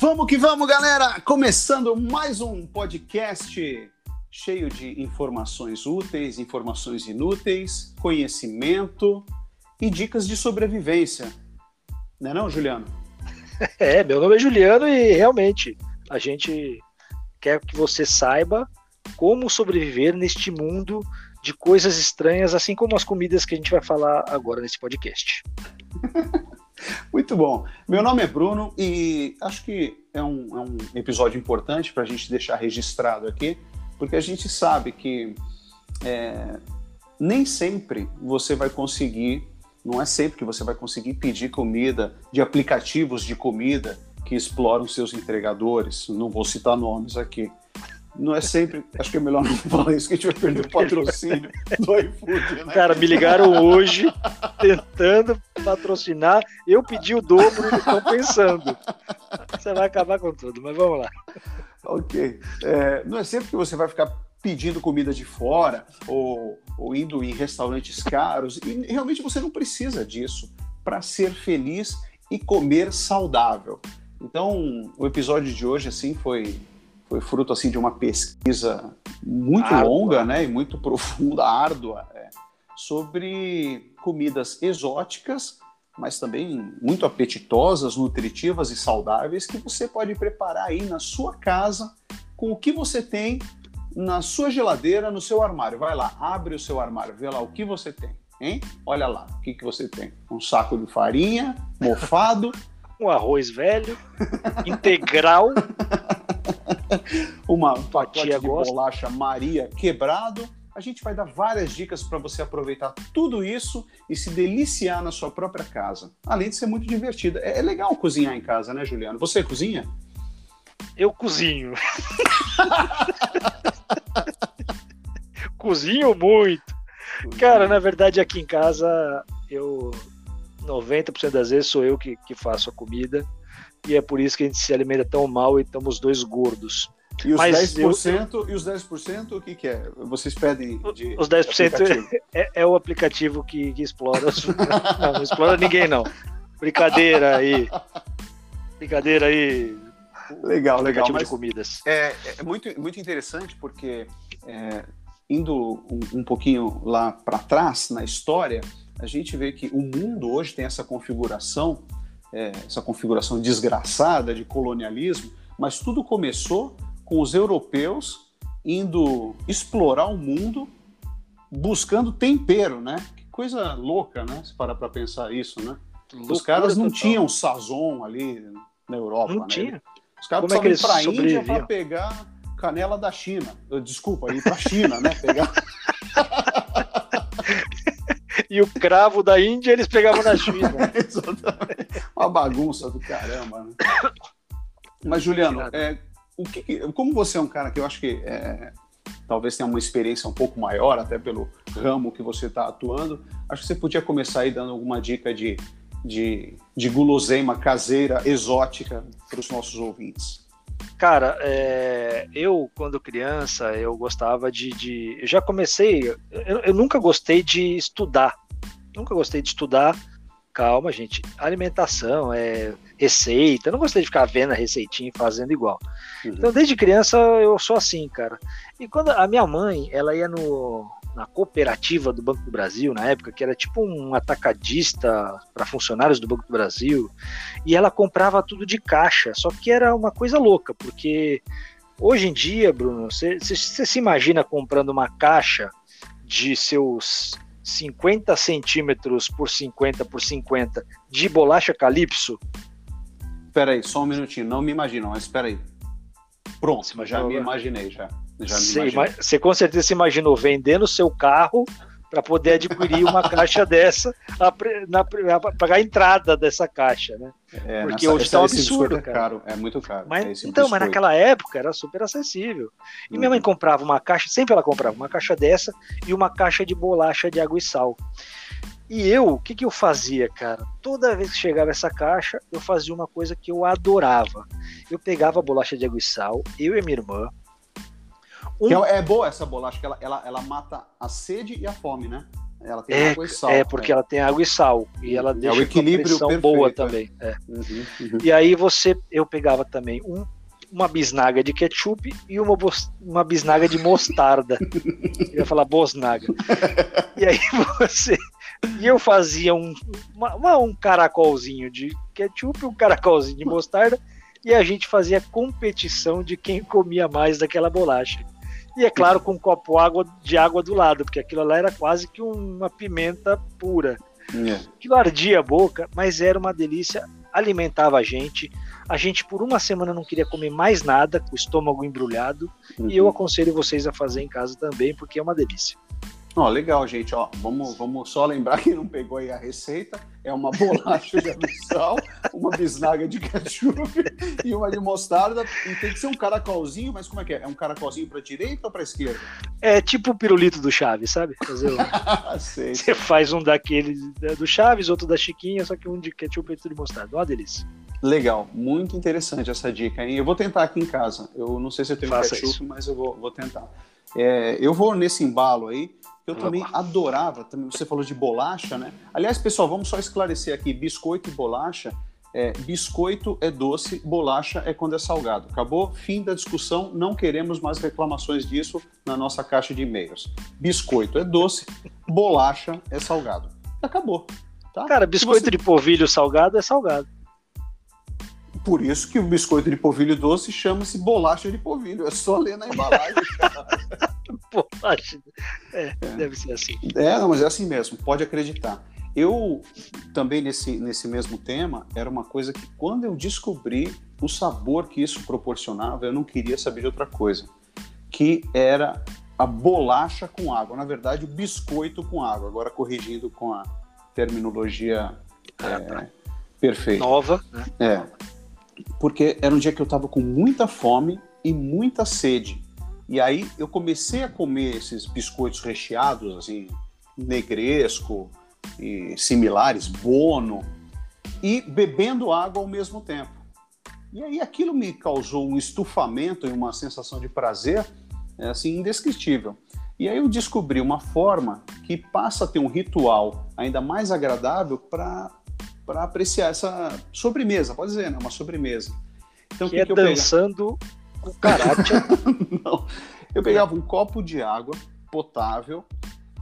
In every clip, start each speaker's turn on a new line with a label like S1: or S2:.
S1: Vamos que vamos, galera! Começando mais um podcast cheio de informações úteis, informações inúteis, conhecimento e dicas de sobrevivência. Não é não, Juliano?
S2: É, meu nome é Juliano e realmente a gente quer que você saiba como sobreviver neste mundo de coisas estranhas, assim como as comidas que a gente vai falar agora nesse podcast.
S1: Muito bom. Meu nome é Bruno e acho que é um, é um episódio importante para a gente deixar registrado aqui, porque a gente sabe que é, nem sempre você vai conseguir, não é sempre que você vai conseguir pedir comida de aplicativos de comida que exploram seus entregadores. Não vou citar nomes aqui não é sempre. Acho que é melhor não falar isso, que a gente vai perder o patrocínio do iFood, né?
S2: Cara, me ligaram hoje tentando patrocinar. Eu pedi o dobro e estão pensando. Você vai acabar com tudo, mas vamos lá.
S1: Ok. É, não é sempre que você vai ficar pedindo comida de fora ou, ou indo em restaurantes caros. E realmente você não precisa disso para ser feliz e comer saudável. Então, o episódio de hoje assim foi foi fruto assim de uma pesquisa muito árdua. longa, né, e muito profunda, árdua, é, sobre comidas exóticas, mas também muito apetitosas, nutritivas e saudáveis que você pode preparar aí na sua casa com o que você tem na sua geladeira, no seu armário. Vai lá, abre o seu armário, vê lá o que você tem, hein? Olha lá, o que, que você tem? Um saco de farinha, mofado,
S2: um arroz velho, integral
S1: uma um pacote de gosta. bolacha Maria quebrado. A gente vai dar várias dicas para você aproveitar tudo isso e se deliciar na sua própria casa. Além de ser muito divertido. É, é legal cozinhar em casa, né, Juliano? Você cozinha?
S2: Eu cozinho. cozinho muito. Cara, na verdade, aqui em casa, eu 90% das vezes sou eu que, que faço a comida e é por isso que a gente se alimenta tão mal e estamos dois gordos.
S1: E os Mas 10%, eu... e os 10% o que, que é? Vocês pedem de
S2: Os 10% é, é, o aplicativo que, que explora. não, não explora ninguém, não. Brincadeira aí. Brincadeira aí.
S1: Legal, legal.
S2: Mas de comidas.
S1: É, é muito, muito interessante porque é, indo um, um pouquinho lá para trás na história, a gente vê que o mundo hoje tem essa configuração é, essa configuração desgraçada de colonialismo, mas tudo começou com os europeus indo explorar o mundo buscando tempero, né? Que coisa louca, né? Se parar para pensar isso, né? Loucura os caras não total. tinham sazon ali na Europa,
S2: não
S1: né?
S2: Tinha.
S1: Os caras Como precisavam é ir para a Índia para pegar canela da China. Desculpa, ir para a China, né? Pegar
S2: e o cravo da Índia eles pegavam na China.
S1: Exatamente. Uma bagunça do caramba. Né? Mas, Juliano, é, o que, como você é um cara que eu acho que é, talvez tenha uma experiência um pouco maior, até pelo ramo que você está atuando, acho que você podia começar aí dando alguma dica de, de, de guloseima caseira, exótica, para os nossos ouvintes.
S2: Cara, é, eu, quando criança, eu gostava de. de eu já comecei. Eu, eu, nunca gostei de estudar. Nunca gostei de estudar. Calma, gente. Alimentação, é, receita. Eu não gostei de ficar vendo a receitinha e fazendo igual. Uhum. Então, desde criança, eu sou assim, cara. E quando a minha mãe, ela ia no, na cooperativa do Banco do Brasil, na época, que era tipo um atacadista para funcionários do Banco do Brasil, e ela comprava tudo de caixa, só que era uma coisa louca, porque hoje em dia, Bruno, você se imagina comprando uma caixa de seus 50 centímetros por 50 por 50 de bolacha Calypso?
S1: Espera aí, só um minutinho, não me imagino, mas espera aí. Pronto, já me imaginei já.
S2: Você com certeza se imaginou vendendo seu carro para poder adquirir uma caixa dessa, para pagar a entrada dessa caixa, né?
S1: É, Porque nessa, hoje está um absurdo, é cara. Caro, é muito caro.
S2: Mas, é então, mas naquela época era super acessível. E minha mãe uhum. comprava uma caixa, sempre ela comprava uma caixa dessa e uma caixa de bolacha de água e sal. E eu, o que, que eu fazia, cara? Toda vez que chegava essa caixa, eu fazia uma coisa que eu adorava. Eu pegava a bolacha de água e sal, eu e minha irmã,
S1: um... É, é boa essa bolacha, que ela, ela, ela mata a sede e a fome, né? Ela tem
S2: É,
S1: água e sal.
S2: é porque ela tem água e sal. E ela
S1: É o
S2: deixa com a
S1: equilíbrio perfeito,
S2: boa
S1: é.
S2: também. é.
S1: Uhum, uhum.
S2: E aí você, eu pegava também um, uma bisnaga de ketchup e uma, uma bisnaga de mostarda. Eu ia falar bosnaga. E aí você. E eu fazia um, uma- um caracolzinho de ketchup, um caracolzinho de mostarda, e a gente fazia competição de quem comia mais daquela bolacha. E é claro, com um copo água, de água do lado, porque aquilo lá era quase que uma pimenta pura.
S1: É.
S2: Aquilo ardia a boca, mas era uma delícia, alimentava a gente. A gente por uma semana não queria comer mais nada, com o estômago embrulhado. E eu
S1: Uhum.
S2: aconselho vocês a fazer em casa também, porque é uma delícia.
S1: Ó, legal, gente. Ó, vamos, vamos só lembrar que não pegou aí a receita. É uma bolacha de sal, uma bisnaga de ketchup e uma de mostarda. E tem que ser um caracolzinho, mas como é que é? É um caracolzinho para direita ou para esquerda?
S2: É tipo o pirulito do Chaves, sabe? Fazer um-
S1: Sei.
S2: Você faz um daquele do Chaves, outro da Chiquinha, só que um de ketchup e outro de mostarda. Uma delícia.
S1: Legal, muito interessante essa dica, hein? Eu vou tentar aqui em casa. Eu não sei se eu tenho
S2: Faça
S1: ketchup,
S2: isso.
S1: mas eu vou, vou tentar. É, eu vou nesse embalo aí. Eu também adorava. Também você falou de bolacha, né? Aliás, pessoal, vamos só esclarecer aqui: biscoito e bolacha. É, biscoito é doce, bolacha é quando é salgado. Acabou? Fim da discussão. Não queremos mais reclamações disso na nossa caixa de e-mails. Biscoito é doce, bolacha é salgado. Acabou. Tá?
S2: Cara, biscoito
S1: você-
S2: de polvilho salgado é salgado.
S1: Por isso que o biscoito de polvilho doce chama-se bolacha de polvilho. É só ler na embalagem.
S2: Pô, acho- é, deve ser assim.
S1: é, não, mas é assim mesmo, pode acreditar. Eu também nesse, nesse mesmo tema, era uma coisa que quando eu descobri o sabor que isso proporcionava, eu não queria saber de outra coisa. Que era a bolacha com água. Na verdade, o biscoito com água. Agora corrigindo com a terminologia é, perfeita.
S2: Nova, né?
S1: É. Porque era um dia que eu tava com muita fome e muita sede. E aí eu comecei a comer esses biscoitos recheados, assim, negresco e similares, bono, e bebendo água ao mesmo tempo. E aí aquilo me causou um estufamento e uma sensação de prazer, é, assim, indescritível. E aí eu descobri uma forma que passa a ter um ritual ainda mais agradável para para apreciar essa sobremesa, pode dizer, né? Uma sobremesa. Então,
S2: Que
S1: que,
S2: é
S1: que eu pegava?
S2: O karate.
S1: Não. Eu pegava um copo de água potável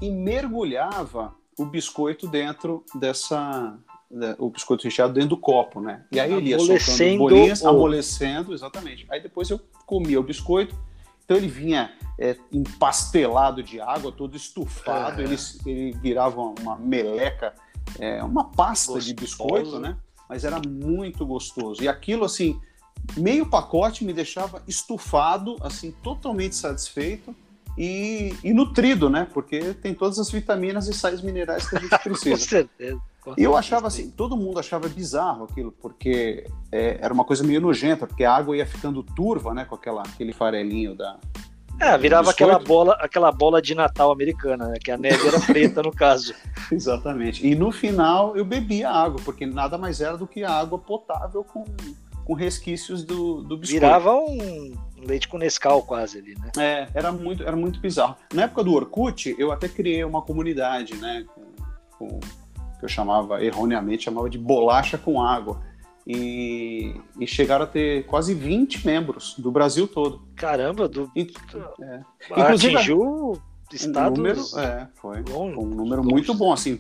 S1: e mergulhava o biscoito dentro dessa. né, O biscoito recheado dentro do copo, né? E aí ele ia soltando bolinhas,
S2: o-
S1: amolecendo, exatamente. Aí depois eu comia o biscoito. Então ele vinha é, empastelado de água, todo estufado,
S2: É.
S1: ele, ele virava uma meleca, é, uma pasta de
S2: Gostoso.
S1: biscoito, né? Mas era muito gostoso. E aquilo, assim, meio pacote me deixava estufado, assim, totalmente satisfeito e, e nutrido, né? Porque tem todas as vitaminas e sais minerais que a gente
S2: Com
S1: precisa.
S2: certeza. com
S1: E eu
S2: certeza.
S1: achava assim, todo mundo achava bizarro aquilo, porque é, era uma coisa meio nojenta, porque a água ia ficando turva, né? Com aquela, aquele farelinho da.
S2: É, virava aquela bola, aquela bola de Natal americana, né? Que a neve era preta no caso.
S1: Exatamente. E no final eu bebia água, porque nada mais era do que água potável com, com resquícios do, do biscoito.
S2: Virava um leite com Nescau quase ali, né?
S1: É, era muito, era muito bizarro. Na época do Orkut, eu até criei uma comunidade, né? Com, com- que eu chamava, erroneamente, chamava de bolacha com água. E, e chegaram a ter quase 20 membros do Brasil todo.
S2: Caramba, do,
S1: E- é. Inclusive,
S2: atingiu
S1: um
S2: estados
S1: número, é, foi. Foi um número muito bom, assim,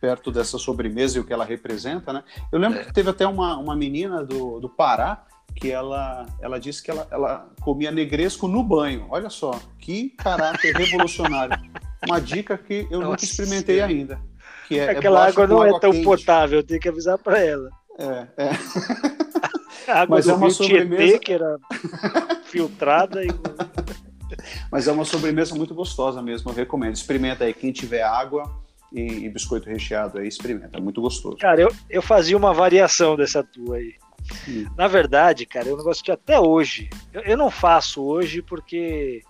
S1: perto dessa sobremesa e o que ela representa, né? Eu lembro
S2: É.
S1: que teve até uma, uma menina do, do Pará que ela, ela disse que ela, ela comia negresco no banho. Olha só, que caráter revolucionário. Uma dica que eu nunca
S2: Nossa
S1: experimentei
S2: Senhora.
S1: ainda. Que é, é
S2: Aquela
S1: bolacha
S2: água não é
S1: água
S2: tão
S1: quente.
S2: potável, tem que avisar pra ela.
S1: É, é.
S2: A água
S1: Mas
S2: do
S1: é uma
S2: Rio
S1: sobremesa-
S2: Tietê, que era filtrada e
S1: Mas é uma sobremesa muito gostosa mesmo, eu recomendo. Experimenta aí, quem tiver água e, e biscoito recheado aí, experimenta, é muito gostoso.
S2: Cara, eu, eu fazia uma variação dessa tua aí.
S1: Hum.
S2: Na verdade, cara, é um negócio que até hoje. Eu, eu não faço hoje porque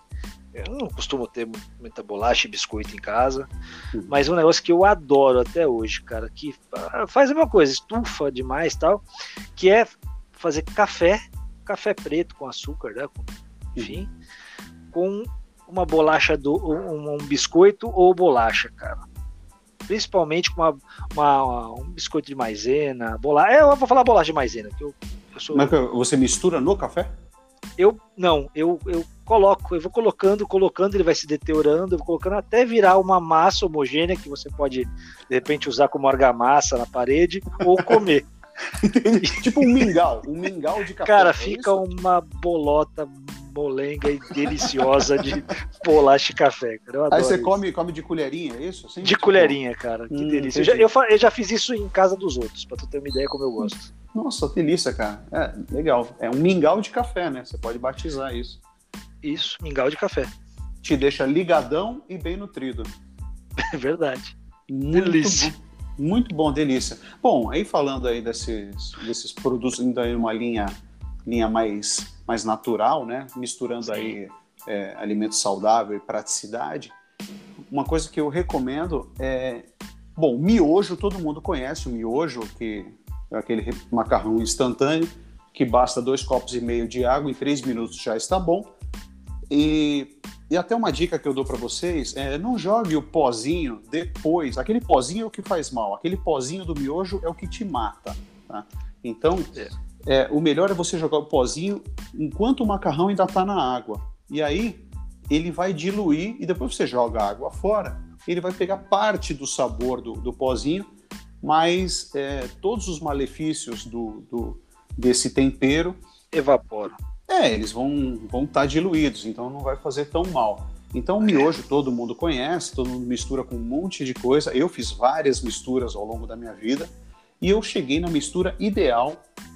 S2: eu não costumo ter mu- muita bolacha e biscoito em casa.
S1: Uhum.
S2: Mas um negócio que eu adoro até hoje, cara, que faz a mesma coisa, estufa demais e tal, que é fazer café, café preto com açúcar, né? com- enfim, com uma bolacha do um, um biscoito ou bolacha, cara. Principalmente com uma, uma, um biscoito de maisena, bolacha. É, eu vou falar bolacha de maisena, que eu, eu sou.
S1: Mas você mistura no café?
S2: Eu não, eu, eu coloco, eu vou colocando, colocando, ele vai se deteriorando, eu vou colocando até virar uma massa homogênea que você pode, de repente, usar como argamassa na parede ou comer.
S1: tipo um mingau, um mingau de café.
S2: Cara, é fica isso? uma bolota molenga e deliciosa de bolacha de café. Cara.
S1: Aí você come, come de colherinha, é isso?
S2: Assim, de tipo... colherinha, cara. Que hum, delícia. Eu já, eu, eu já, fiz isso em casa dos outros, pra tu ter uma ideia como eu gosto.
S1: Nossa, delícia, cara. É, legal. É um mingau de café, né? Você pode batizar isso.
S2: Isso, mingau de café.
S1: Te deixa ligadão e bem nutrido.
S2: É verdade.
S1: Muito delícia. Bom. Muito bom, delícia. Bom, aí falando aí desses, desses produtos ainda em uma linha, linha mais, mais natural, né? Misturando Sim. aí é, alimento saudável e praticidade. Uma coisa que eu recomendo é, bom, miojo todo mundo conhece o miojo, que é aquele macarrão instantâneo que basta dois copos e meio de água em três minutos já está bom. E, e até uma dica que eu dou para vocês é não jogue o pozinho depois. Aquele pozinho é o que faz mal. Aquele pozinho do miojo é o que te mata. Tá? Então, é. É, o melhor é você jogar o pozinho enquanto o macarrão ainda está na água. E aí ele vai diluir e depois você joga a água fora. Ele vai pegar parte do sabor do, do pozinho, mas é, todos os malefícios do, do, desse tempero
S2: evaporam.
S1: É, eles vão estar vão tá diluídos, então não vai fazer tão mal. Então, o miojo todo mundo conhece, todo mundo mistura com um monte de coisa. Eu fiz várias misturas ao longo da minha vida e eu cheguei na mistura ideal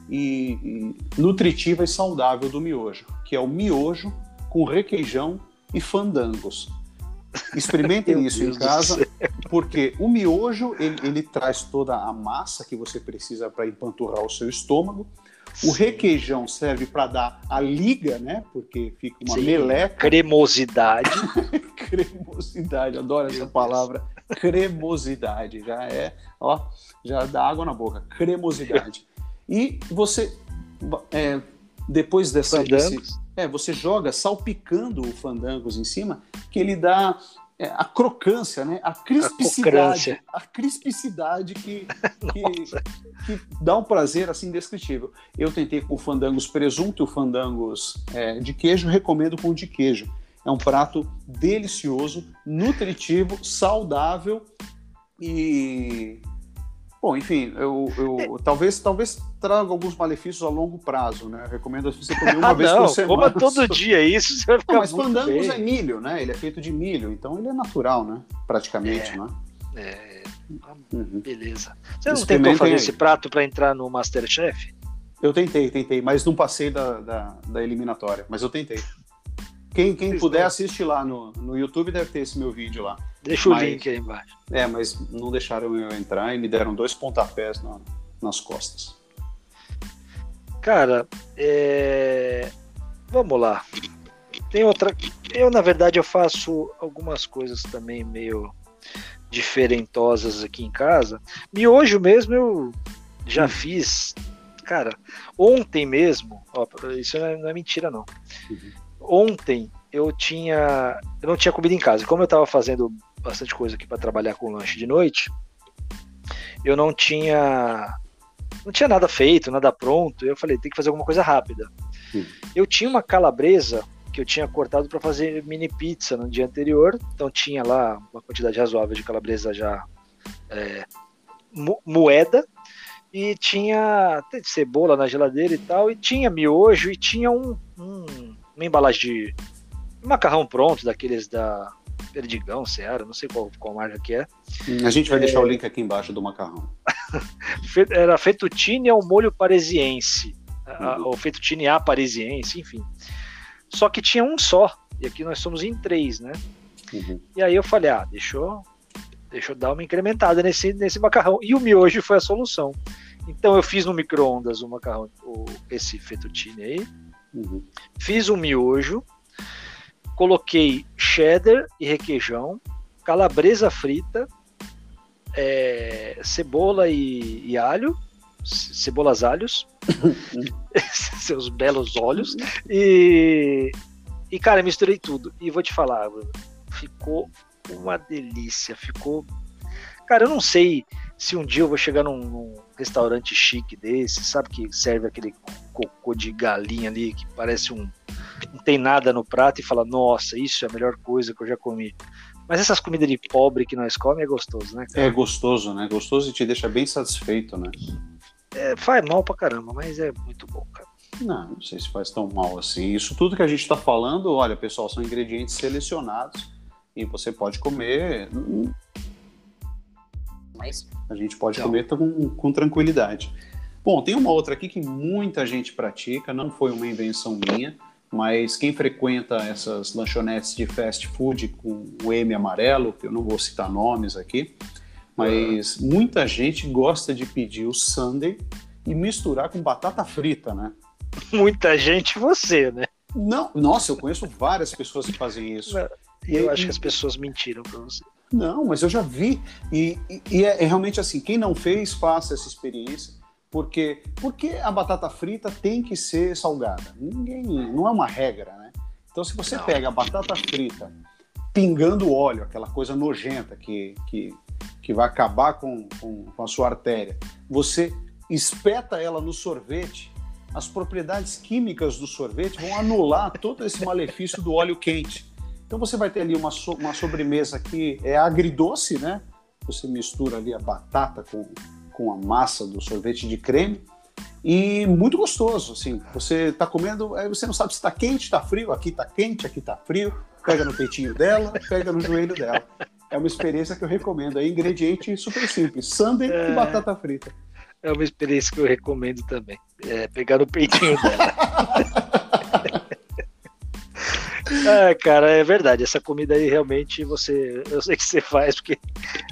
S1: e, e nutritiva e saudável do miojo, que é o miojo com requeijão e fandangos. Experimentem isso Deus em casa, porque o miojo ele, ele, traz toda a massa que você precisa para empanturrar o seu estômago o requeijão serve para dar a liga, né? Porque fica uma Sim, meleca.
S2: Cremosidade.
S1: cremosidade, adoro essa palavra. Cremosidade. Já é, ó, já dá água na boca. Cremosidade. E você, é, depois dessa. Desse, é, você joga salpicando o fandangos em cima, que ele dá é, a crocância, né? A crispicidade, a, a crispicidade que, que, que, dá um prazer assim indescritível. Eu tentei com fandangos presunto e fandangos é, de queijo, recomendo com de queijo. É um prato delicioso, nutritivo, saudável e Bom, enfim, eu, eu é. talvez, talvez traga alguns malefícios a longo prazo, né? Eu recomendo você comer uma ah, vez
S2: não,
S1: por semana.
S2: Coma todo dia isso, você vai ficar não,
S1: Mas fandangos é milho, né? Ele é feito de milho, então ele é natural, né? Praticamente,
S2: é,
S1: né?
S2: É. Uhum. Beleza. Você não tentou fazer esse prato para entrar no Masterchef?
S1: Eu tentei, tentei, mas não passei da, da, da eliminatória, mas eu tentei. Quem, quem puder, assiste lá no, no YouTube, deve ter esse meu vídeo lá.
S2: Deixa mas, o link aí embaixo.
S1: É, mas não deixaram eu entrar e me deram dois pontapés na, nas costas.
S2: Cara, é... vamos lá. Tem outra. Eu, na verdade, eu faço algumas coisas também meio diferentosas aqui em casa. E hoje mesmo eu já hum. fiz. Cara, ontem mesmo, ó, isso não é, não é mentira, não. Uhum ontem eu tinha. Eu não tinha comida em casa. Como eu estava fazendo bastante coisa aqui para trabalhar com lanche de noite, eu não tinha. Não tinha nada feito, nada pronto. Eu falei, tem que fazer alguma coisa rápida. Sim. Eu tinha uma calabresa que eu tinha cortado para fazer mini pizza no dia anterior. Então tinha lá uma quantidade razoável de calabresa já é, moeda. E tinha cebola na geladeira e tal. E tinha miojo e tinha um, um uma embalagem de macarrão pronto, daqueles da Perdigão, Seara, não sei qual, qual marca que é.
S1: A gente vai é... deixar o link aqui embaixo do macarrão.
S2: Era fettuccine ao molho parisiense, uhum. ou fettuccine a parisiense, enfim. Só que tinha um só, e aqui nós somos em três, né? Uhum. E aí eu falei, ah, deixa eu, deixa eu dar uma incrementada nesse, nesse macarrão. E o miojo foi a solução. Então eu fiz no micro-ondas o macarrão, o, esse fettuccine aí, Uhum. Fiz um miojo, coloquei cheddar e requeijão, calabresa frita, é, cebola e, e, alho, cebolas alhos, seus belos olhos, e, e cara, misturei tudo. E vou te falar, ficou uma delícia, ficou Cara, eu não sei se um dia eu vou chegar num, num restaurante chique desse, sabe, que serve aquele cocô de galinha ali, que parece um. Não tem nada no prato e fala, nossa, isso é a melhor coisa que eu já comi. Mas essas comidas de pobre que nós comemos é gostoso, né?
S1: Cara? É gostoso, né? Gostoso e te deixa bem satisfeito, né?
S2: É, faz mal pra caramba, mas é muito bom, cara.
S1: Não, não sei se faz tão mal assim. Isso tudo que a gente está falando, olha, pessoal, são ingredientes selecionados e você pode comer. Mas a gente pode não. comer com, com tranquilidade. Bom, tem uma outra aqui que muita gente pratica, não foi uma invenção minha, mas quem frequenta essas lanchonetes de fast food com o M amarelo, que eu não vou citar nomes aqui, mas uhum. muita gente gosta de pedir o sundae e misturar com batata frita, né?
S2: Muita gente, você, né?
S1: Não, nossa, eu conheço várias pessoas que fazem isso.
S2: Eu e, acho que as pessoas mentiram para você.
S1: Não, mas eu já vi. E, e, e é, é, realmente assim: quem não fez, faça essa experiência. Porque, porque a batata frita tem que ser salgada? Ninguém. Não é uma regra, né? Então, se você não. pega a batata frita pingando óleo, aquela coisa nojenta que, que, que vai acabar com, com, com a sua artéria, você espeta ela no sorvete as propriedades químicas do sorvete vão anular todo esse malefício do óleo quente. Então você vai ter ali uma, so uma sobremesa que é agridoce, né? Você mistura ali a batata com, com a massa do sorvete de creme e muito gostoso, assim. Você está comendo, aí você não sabe se está quente, está frio, aqui está quente, aqui está frio. Pega no peitinho dela, pega no joelho dela. É uma experiência que eu recomendo. É ingrediente super simples: sundae é... e batata frita
S2: é uma experiência que eu recomendo também. É pegar o peitinho dela. ah, cara, é verdade. Essa comida aí realmente você. Eu sei que você faz, porque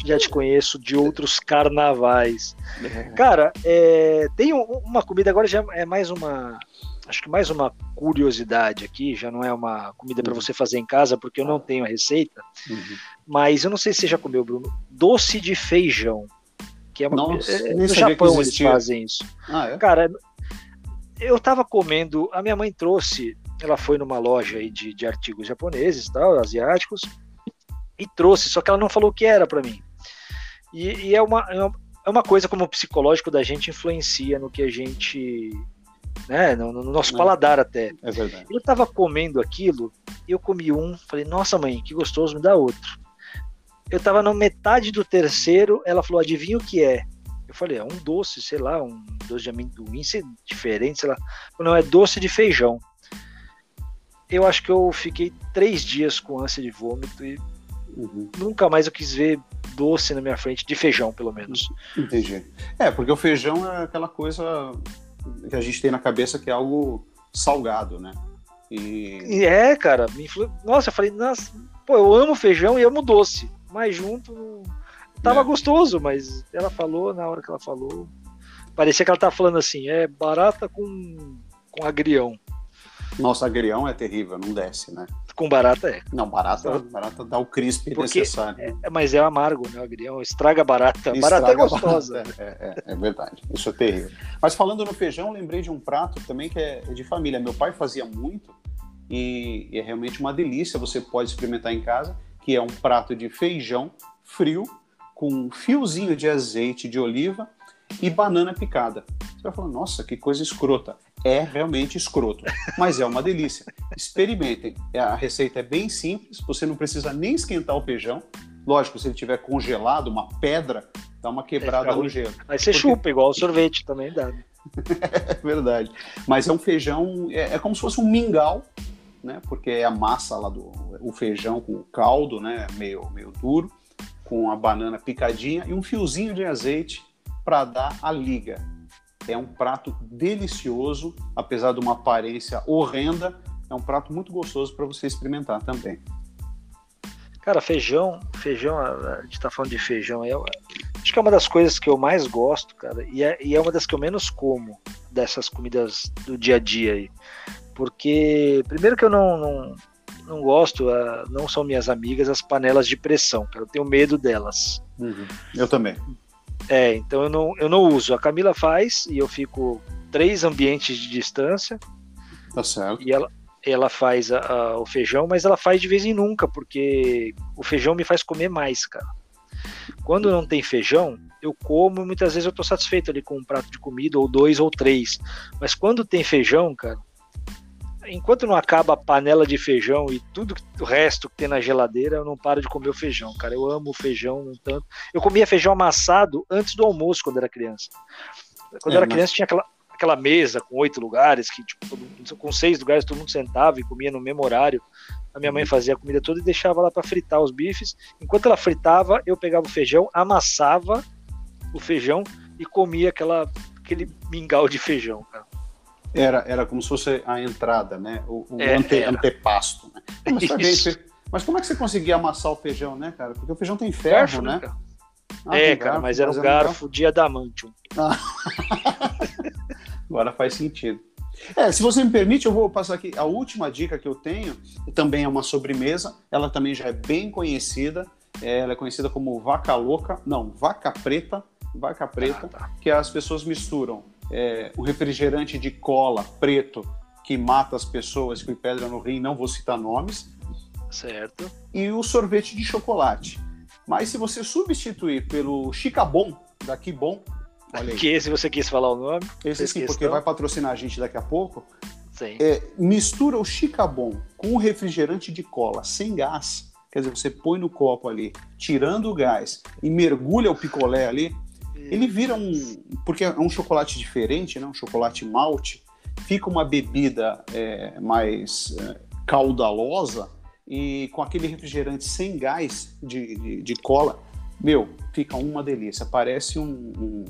S2: já te conheço de outros carnavais. É. Cara, é, tem uma comida, agora já é mais uma. Acho que mais uma curiosidade aqui, já não é uma comida para uhum. você fazer em casa, porque eu não tenho a receita. Uhum. Mas eu não sei se você já comeu, Bruno. Doce de feijão que é uma Nossa, é, no Japão eles fazem isso. Ah, é? Cara, eu tava comendo, a minha mãe trouxe, ela foi numa loja aí de, de artigos japoneses, tal, asiáticos, e trouxe, só que ela não falou o que era para mim. E, e é, uma, é uma coisa como o psicológico da gente influencia no que a gente né, no, no nosso é. paladar até.
S1: É verdade.
S2: Eu tava comendo aquilo, eu comi um, falei, nossa mãe, que gostoso, me dá outro. Eu tava na metade do terceiro, ela falou: adivinha o que é? Eu falei: é um doce, sei lá, um doce de amendoim, diferente, sei lá. Não, é doce de feijão. Eu acho que eu fiquei três dias com ânsia de vômito e uhum. nunca mais eu quis ver doce na minha frente, de feijão, pelo menos.
S1: Entendi. É, porque o feijão é aquela coisa que a gente tem na cabeça que é algo salgado, né?
S2: E, é, cara, me influ... nossa, eu falei, nossa, pô, eu amo feijão e amo doce mais junto. Tava é. gostoso, mas ela falou, na hora que ela falou, parecia que ela tava falando assim, é barata com, com agrião.
S1: Nossa, agrião é terrível, não desce, né?
S2: Com barata é.
S1: Não, barata, barata dá o crisp Porque necessário.
S2: É, mas é amargo, né? O agrião estraga barata. Estraga barata é gostosa.
S1: Barata. É, é, é, verdade. Isso é terrível. Mas falando no feijão, lembrei de um prato também que é de família. Meu pai fazia muito e é realmente uma delícia. Você pode experimentar em casa que é um prato de feijão frio com um fiozinho de azeite de oliva e banana picada. Você vai falar, nossa, que coisa escrota. É realmente escroto, mas é uma delícia. Experimentem. É, a receita é bem simples, você não precisa nem esquentar o feijão. Lógico, se ele tiver congelado, uma pedra, dá uma quebrada é, no gelo.
S2: Aí você Porque... chupa, igual o sorvete também dá.
S1: é verdade. Mas é um feijão, é, é como se fosse um mingau, né? Porque é a massa lá do o feijão com o caldo, né? Meio, meio duro, com a banana picadinha e um fiozinho de azeite para dar a liga. É um prato delicioso, apesar de uma aparência horrenda, é um prato muito gostoso para você experimentar também.
S2: Cara, feijão, feijão, a gente tá falando de feijão, eu, acho que é uma das coisas que eu mais gosto, cara, e é, e é uma das que eu menos como dessas comidas do dia a dia aí. Porque, primeiro que eu não, não, não gosto, não são minhas amigas as panelas de pressão, cara, eu tenho medo delas.
S1: Uhum. Eu também.
S2: É, então eu não, eu não uso. A Camila faz e eu fico três ambientes de distância.
S1: Tá certo.
S2: E ela, ela faz a, a, o feijão, mas ela faz de vez em nunca, porque o feijão me faz comer mais, cara. Quando não tem feijão, eu como e muitas vezes eu tô satisfeito ali com um prato de comida, ou dois ou três. Mas quando tem feijão, cara, enquanto não acaba a panela de feijão e tudo o resto que tem na geladeira, eu não paro de comer o feijão, cara. Eu amo o feijão um tanto. Eu comia feijão amassado antes do almoço quando era criança. Quando é, era mas... criança tinha aquela, aquela mesa com oito lugares, que tipo, todo, com seis lugares todo mundo sentava e comia no mesmo horário. A minha mãe fazia a comida toda e deixava lá para fritar os bifes. Enquanto ela fritava, eu pegava o feijão, amassava o feijão e comia aquela, aquele mingau de feijão, cara.
S1: Era, era como se fosse a entrada, né? O, o é, ante, antepasto. Né? Mas, mas, como é que você conseguia amassar o feijão, né, cara? Porque o feijão tem ferro, garfo, né?
S2: né ah, é, cara, garfo, mas era um garfo de adamantium. Ah.
S1: Agora faz sentido. É, se você me permite, eu vou passar aqui a última dica que eu tenho, também é uma sobremesa, ela também já é bem conhecida, é, ela é conhecida como vaca louca, não, vaca preta, vaca preta, ah, tá. que as pessoas misturam é, o refrigerante de cola preto que mata as pessoas com pedra no rim, não vou citar nomes.
S2: Certo.
S1: E o sorvete de chocolate. Mas se você substituir pelo Chicabon, daqui bom,
S2: olha aí. Que esse você quis falar o nome?
S1: Esse sim, porque vai patrocinar a gente daqui a pouco. Sim. É, mistura o Chicabon com o refrigerante de cola sem gás. Quer dizer, você põe no copo ali, tirando o gás e mergulha o picolé ali, ele vira um. Porque é um chocolate diferente, né? um chocolate malte, fica uma bebida é, mais é, caudalosa e com aquele refrigerante sem gás de, de, de, cola, meu, fica uma delícia. Parece um, um,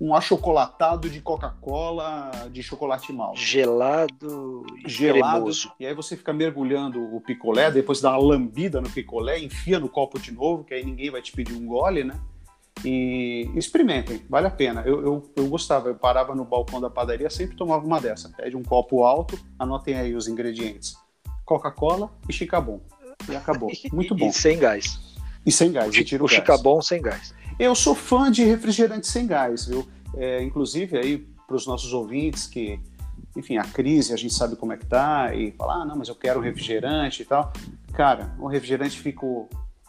S1: um achocolatado de Coca-Cola de chocolate malte.
S2: Gelado,
S1: gelado. Cremoso. E aí você fica mergulhando o picolé, depois dá uma lambida no picolé, enfia no copo de novo, que aí ninguém vai te pedir um gole, né? E experimentem, vale a pena. Eu, eu, eu, gostava, eu parava no balcão da padaria, sempre tomava uma dessa. Pede um copo alto, anotem aí os ingredientes: Coca-Cola e Chicabon. E acabou. Muito bom.
S2: E sem gás.
S1: E sem gás,
S2: e tira o, o Chicabon sem gás.
S1: Eu sou fã de refrigerante sem gás, viu? É, inclusive aí para os nossos ouvintes que, enfim, a crise, a gente sabe como é que tá, e falar, ah, não, mas eu quero refrigerante e tal. Cara, o refrigerante fica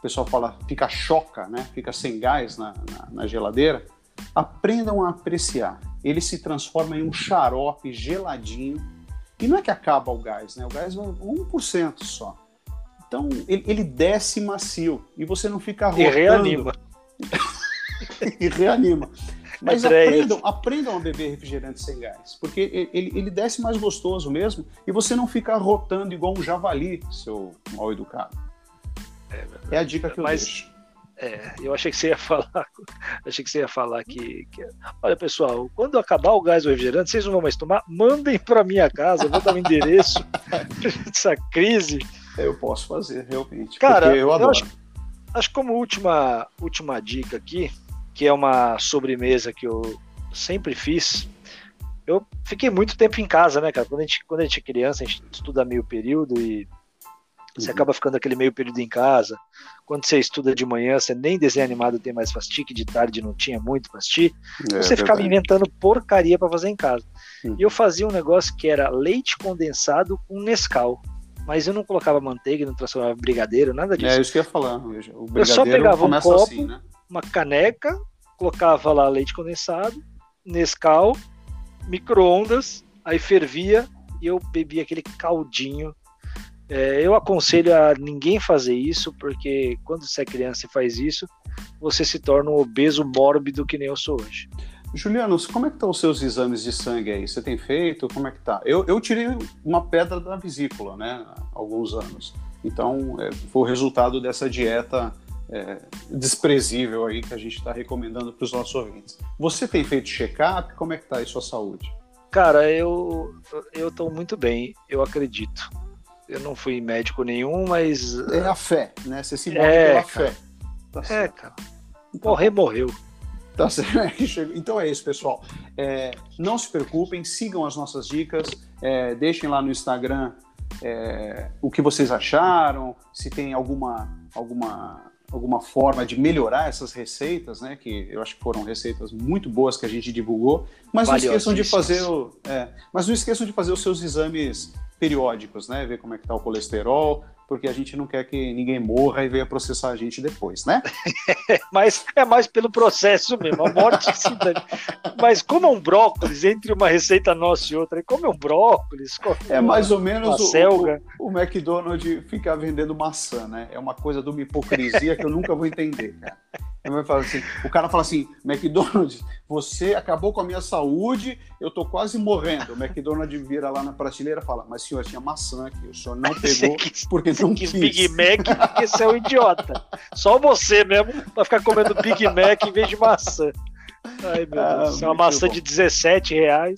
S1: pessoal fala, fica choca, né? fica sem gás na, na, na geladeira, aprendam a apreciar. Ele se transforma em um xarope geladinho. E não é que acaba o gás, né? O gás é 1% só. Então, ele, ele desce macio e você não fica rotando.
S2: E reanima.
S1: e reanima. Mas aprendam, aprendam a beber refrigerante sem gás, porque ele, ele desce mais gostoso mesmo e você não fica rotando igual um javali, seu mal educado. É, é a dica que eu Mas, deixo.
S2: É, eu achei que você ia falar, achei que você ia falar que, que, olha pessoal, quando acabar o gás refrigerante, vocês não vão mais tomar, mandem para minha casa, eu vou dar o um endereço dessa crise.
S1: Eu posso fazer, realmente.
S2: Cara, eu adoro. Eu acho, acho como última última dica aqui, que é uma sobremesa que eu sempre fiz. Eu fiquei muito tempo em casa, né, cara? Quando a gente, quando a gente é criança, a gente estuda meio período e você acaba ficando aquele meio período em casa. Quando você estuda de manhã, você nem desenho animado tem mais fasti, que de tarde não tinha muito fasti. É, você ficava inventando porcaria para fazer em casa. Uhum. E eu fazia um negócio que era leite condensado com Nescau. Mas eu não colocava manteiga, não transformava em brigadeiro, nada disso.
S1: É isso que eu ia falar. O
S2: eu só pegava um copo, assim, né? uma caneca, colocava lá leite condensado, Nescau, micro-ondas, aí fervia e eu bebia aquele caldinho é, eu aconselho a ninguém fazer isso, porque quando você é criança e faz isso, você se torna um obeso mórbido que nem eu sou hoje.
S1: Juliano, como é que estão os seus exames de sangue aí? Você tem feito? Como é que tá? Eu, eu tirei uma pedra da vesícula, né, há alguns anos. Então, é, foi o resultado dessa dieta é, desprezível aí que a gente está recomendando para os nossos ouvintes. Você tem feito check-up? Como é que está aí sua saúde?
S2: Cara, eu eu estou muito bem, eu acredito eu não fui médico nenhum, mas.
S1: É a fé, né? Você se move é, pela cara. fé.
S2: Tá é, cara. Então, Morrer, morreu.
S1: Tá certo. Então é isso, pessoal. É, não se preocupem, sigam as nossas dicas, é, deixem lá no Instagram é, o que vocês acharam, se tem alguma, alguma, alguma forma de melhorar essas receitas, né? Que eu acho que foram receitas muito boas que a gente divulgou. Mas não esqueçam de fazer o, é, mas não esqueçam de fazer os seus exames periódicos, né? Ver como é que está o colesterol, porque a gente não quer que ninguém morra e venha processar a gente depois, né?
S2: Mas é mais pelo processo mesmo, a morte sim. Mas como é um brócolis entre uma receita nossa e outra, como é um brócolis?
S1: É mais ou menos o, o, o, McDonald's ficar vendendo maçã, né? É uma coisa de uma hipocrisia que eu nunca vou entender, cara. Assim, o cara fala assim, McDonald's, você acabou com a minha saúde, eu tô quase morrendo. O McDonald's vira lá na prateleira e fala, mas senhor, tinha maçã aqui, o senhor não pegou quis, porque não quis.
S2: Big Mac porque você é um idiota. Só você mesmo vai ficar comendo Big Mac em vez de maçã. Ai, meu ah, Deus, é uma maçã bom. de 17 reais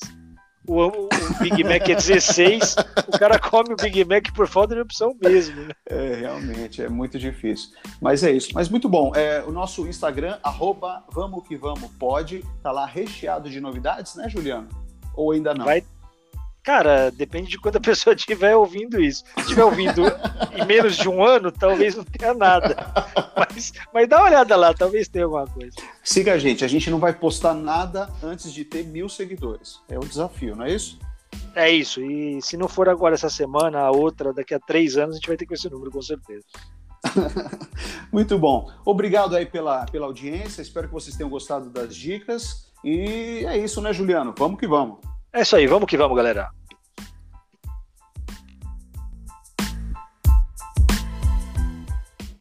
S2: o, o, Big Mac é 16, o cara come o Big Mac por falta de opção mesmo. Né?
S1: É, realmente, é muito difícil. Mas é isso. Mas muito bom. É, o nosso Instagram, arroba vamos que vamos, pode, tá lá recheado de novidades, né, Juliano? Ou ainda não?
S2: Vai, Cara, depende de quando a pessoa estiver ouvindo isso. Se estiver ouvindo em menos de um ano, talvez não tenha nada. Mas, mas dá uma olhada lá, talvez tenha alguma coisa.
S1: Siga a gente, a gente não vai postar nada antes de ter mil seguidores. É o desafio, não é isso?
S2: É isso. E se não for agora essa semana, a outra, daqui a três anos, a gente vai ter com esse número, com certeza.
S1: Muito bom. Obrigado aí pela, pela audiência. Espero que vocês tenham gostado das dicas. E é isso, né, Juliano? Vamos que vamos.
S2: É isso aí, vamos que vamos, galera.